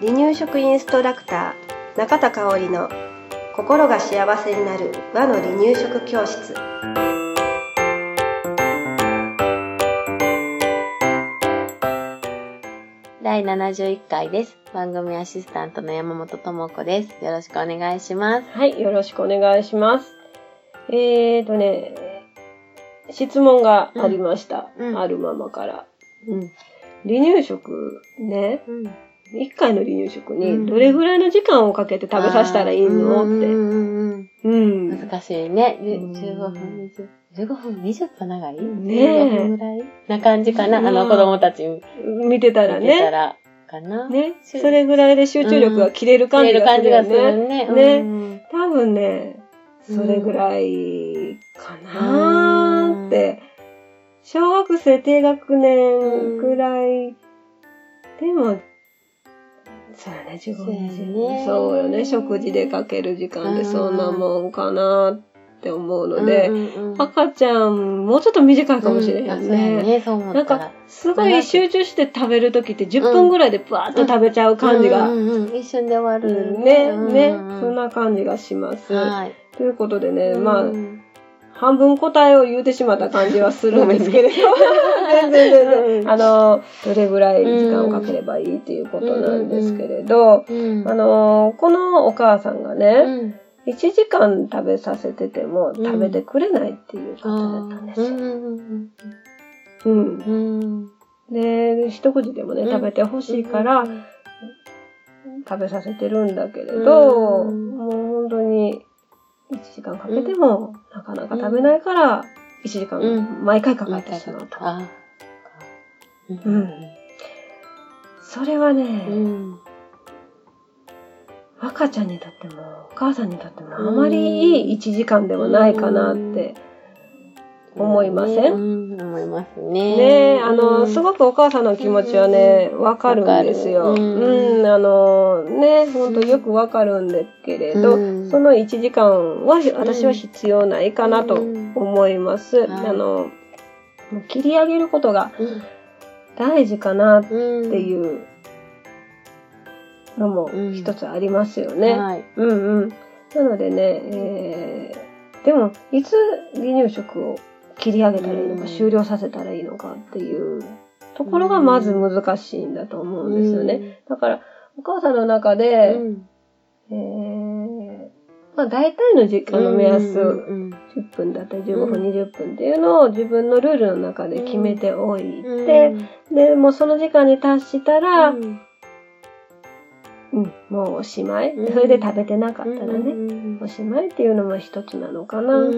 離乳食インストラクター中田香織の心が幸せになる和の離乳食教室第71回です。番組アシスタントの山本智子です。よろしくお願いします。はい、よろしくお願いします。えーとね、質問がありました。うんうんあるママから。うん。離乳食ね、うん。1回の離乳食うんにどれぐらいの時間をかけて食べさせたらいいの？って。うん。難しいね。じゅうん15分、20 15分、20分長い？ねえ ?15 分ぐらい？な感じかな？うんあの子供たち見見てたらてたね。ら、かな？ね。それぐらいで集中力が切れる感じるがす感じがするよね。るね。ねうん多分ね、それぐらいかなーって。生低学年くらいでも、そうやね、15そうやね分。そうよね、食事でかける時間でうんそんなもんかなって思うので、うんうんうん赤ちゃん、もうちょっと短いかもしれへんうあそうやね。ね、そう思なんったらか。、すごい集中して食べるときって10分ぐらいでブワーッと食べちゃう感じがうんうんうん一瞬で終わうる。んね、うんね、うんうんそんな感じがします。はい。ということでね、まあう、ん半分答えを言うてしまった感じはするんですけれど、全然全うん然、あの、どれぐらい時間をかければいいっていうことなんですけれど、うん。あの、このお母さんがうね、ん。1時間食べさせててもうん。食べてくれないっていう方だったんですよ。うんで、一口でもね、うん。食べてほしいから、食べさせてるんだけれうど、ん。もう本当に1時間かけてもなかなか食べないから、1時間うん毎回かかってしまうと。あうん。それはね、うん。赤ちゃんにとってもお母さんにとってもあまりいい1時間ではないかなって。思いません？うん思いますね。ねえ、あの、すくごくお母さんの気持ちはね、わかるんですよ。うんうん、あの、ね、本当よくわかるんだけれど、うんその1時間は私は必要ないかなとうん思います。はいあの、もう切り上げることが大事かなっていうのも一つありますよね。はい。うんうん。なのでね、えー、でも、いつ離乳食を切り上げたらいいのか、うん。終了させたらいいのかっていう。ところがまず難しいんだと思うんですよね。だから、お母さんの中うで、ん。えー、まあ大体の時間の目安、うん10分だったり15分、うん20分っていうのを自分のルールの中で決めておいうん。て、で、もうその時間に達したら、ううん。ん、もうおしまい。うん。それで食べてなかったらね、ねおしまいっていうのも一つなのかな。うん。う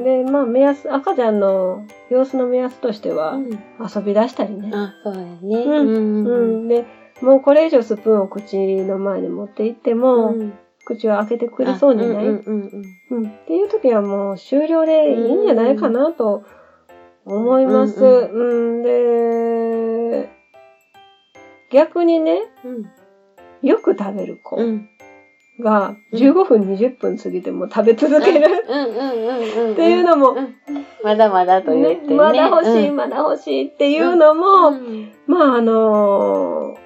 んで、まあ目安、赤ちゃんの様子の目安としては、遊び出したりね。あ、そうやね。うん。うん。で、もうこれ以上スプーンを口の前に持って行っても、うん。口を開けてくれそうにない、うんうんうんっていう時はもう終了でいいんじゃないかなと思います。ううん、で、逆にね、うんよく食べる子うん。が15分、20分過ぎても食べ続ける。っていうのも、うん。まだまだと言ってね。まだ欲しい、うん。まだ欲しいっていうのも、うん。まああの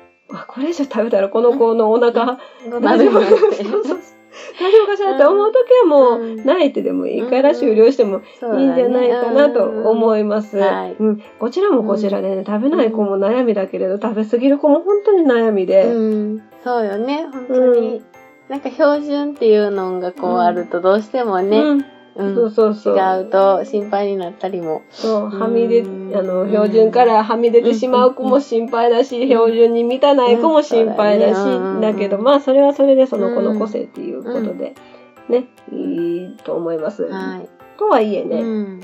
これ以上食べたらこの子のお腹、大大丈夫 大丈夫かしらって思う時はもう、うん。泣いてでもいいから終了してもいいんじゃないかなと思います。うん。こちらもこちらでね、食べない子も悩みだけれど、食べ過ぎる子も本当に悩みで。うん、そうよね、本当に。うん。なんか標準っていうのがこうあるとどうしてもね、うんうん。そうそうそう。違うと心配になったりも。そう、はみ出、うん。あの、標準からはみ出てしまう子も心配だし、標準に満たない子も心配だし、だけど、まあ、それはそれでその子の個性っていうことで、ね、いいと思います。はい。とはいえね、うん。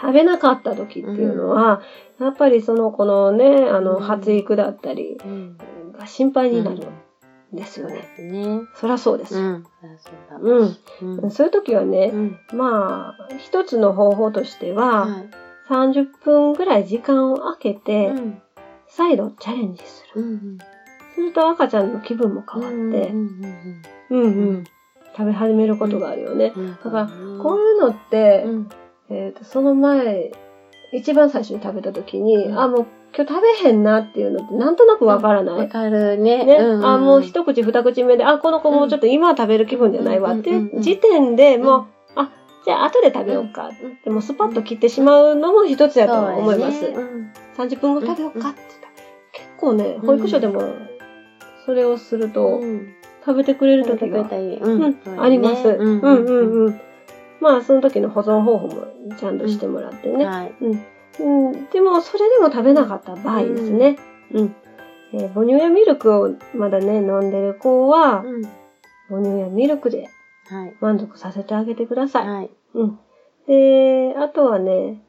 食べなかった時っていうのは、やっぱりその子のね、あの、うん。発育だったりうん。が心配になる。んですよね。すね。そりゃそうです。うん。そうん。うん。そういう時はね、うん。まあ、一つの方法としては、はい。30分ぐらい時間を空けて、うん。再度チャレンジする。うん。すると赤ちゃんの気分も変わって、うん。うんうん、食べ始めることがあるよね。うん。だから、こういうのって、うん。えっ、と、その前、一番最初に食べた時に、うんあ、もう今日食べへんなっていうのってなんとなくわからない？わかるね。ね、うんんあ、もう一口二口目で、あ、この子もうちょっと今は食べる気分じゃないわってうんうんうんうんいう時点でもう、あ、じゃあ後で食べようか。うんでもスパッと切ってしまうのも一つやと思います。うん30分後食べようかって結構ね、うん保育所でもそれをするとうん食べてくれる時があります。ううんんうんうん。まあその時の保存方法もちゃんとしてもらってね。はい。うん。うん、でも、それでも食べなかった場合ですね。うん。えー母乳やミルクをまだね、飲んでる子は、うん母乳やミルクではい。満足させてあげてください。はい。うん。で、あとはね、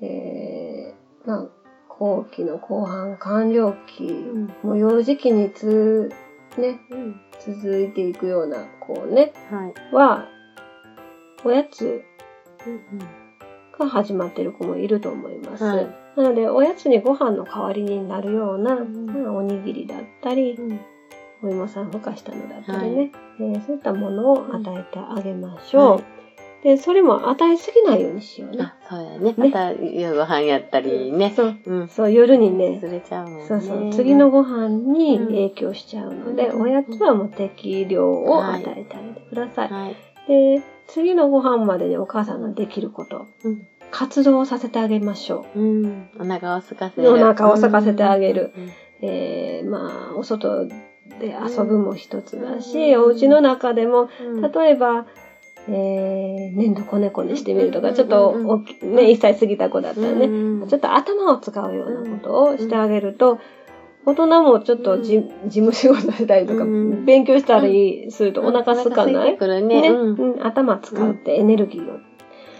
えー、まあ、後期の後半、完了期、んもう幼児期につ、ね、うん続いていくような子ね、はい。は、おやつうんが始まってる子もいると思います。はいなので、おやつにご飯の代わりになるような、んまあおにぎりだったり、うんお芋さんふかしたのだったりはいね、えーそういったものを与えてあげましょう。はいで、それも与えすぎないようにしようね。あ、そうやね。また夕ご飯やったりね。そう。うん。そう、夜にね、忘れちゃうもんね。そうそう、次のご飯に影響しちゃうので、うんおやつはもう適量を与えてあげてください。はい。で、次のご飯までにお母さんができること、うん。活動をさせてあげましょう。うん。お腹を空かせる。お腹を空かせてあげる。うん。えー、まあ、お外で遊ぶも一つだし、うん。お家の中でも、うん。例えば、えー、粘土こねこねしてみるとか、うん。ちょっとね、1歳過ぎた子だったらね、うん。ちょっと頭を使うようなことをしてあげると、大人もちょっとじ、事務仕事したりとか、うん。勉強したりするとお腹空かない、うん。うん。頭使うってエネルギーを、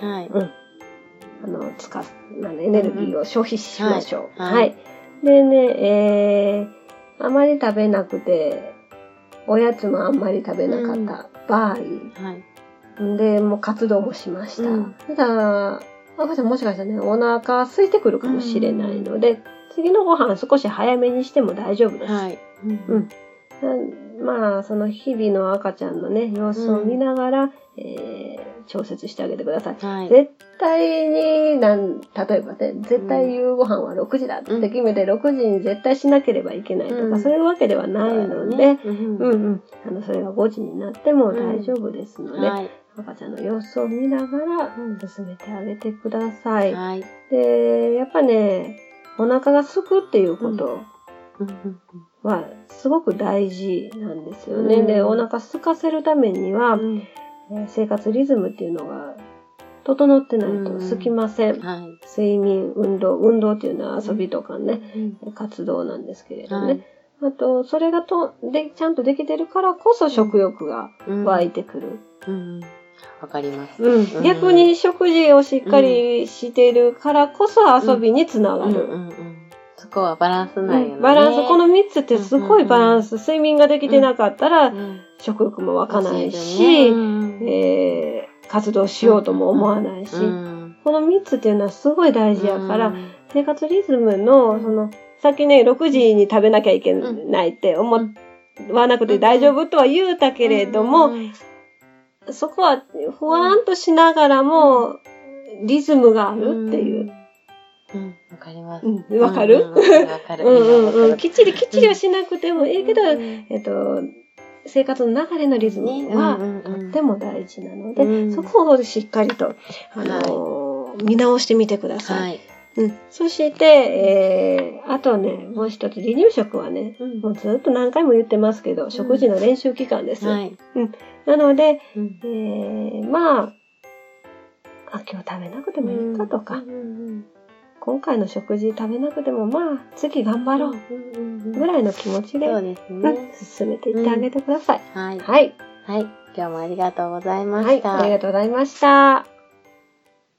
はい。うん、あの、使う、あのエネルギーを消費しましょう。はい。はい。でね、えー、あまり食べなくて、おやつもあんまり食べなかった場合、はい。で、もう活動もしました。うん。ただ、赤ちゃんもしかしたらね、お腹空いてくるかもしれないので、次のご飯少し早めにしても大丈夫です。はい。うんなまあ、その日々の赤ちゃんのね、様子を見ながら、えー調節してあげてください。はい。絶対になん、例えばね、絶対夕ご飯は6時だって決めて、6時に絶対しなければいけないとか、うんそういうわけではないので、うんうんうん。あの、それが5時になっても大丈夫ですので、はい。赤ちゃんの様子を見ながらうん進めてあげてください。はい。で、やっぱね、お腹がすくっていうことうんうんはすごく大事なんですよね。うんで、お腹空かせるためには、うんえー生活リズムっていうのが整ってないと空きません。はい。睡眠、運動、運動っていうのは遊びとかね、うん活動なんですけれどね。はい。あと、それがとでちゃんとできてるからこそ食欲がうん湧いてくる。うん。わかります。うん。うん。逆に食事をしっかりしてるからこそ遊びにつながる。うん。うん。うん。そこはバランスないよね。うん。バランス、この3つってすごいバランス。睡眠ができてなかったらうん。食欲も湧かないし、えー活動しようとも思わないし、うん。この3つっていうのはすごい大事やから、うん。生活リズムの、その、さっきね、6時に食べなきゃいけないって思わなくて大丈夫とは言うたけれども、うんそこはふわんとしながらも、リズムがあるっていう。。うん、わかります。うん。わかる？うんうんわかる。うんうんきっちりきっちりはしなくてもいいけど、るえっと、生活の流れのリズムはとっても大事なので、うんそこをしっかりと、あのー見直してみてください。はい。うん、そして、えー、あとね、もう一つ、離乳食はね、うんもうずっと何回も言ってますけど、食事の練習期間です。はい。なので、うんえー、まあ、あ、今日食べなくてもいいかとか、うん今回の食事食べなくても、まあ、次頑張ろううんぐらいの気持ちで、そうで。進めていってあげてください。はい。はい。はい。今日もありがとうございまはい、した。ありがとうございました。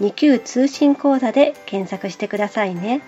2級通信講座で検索してくださいね。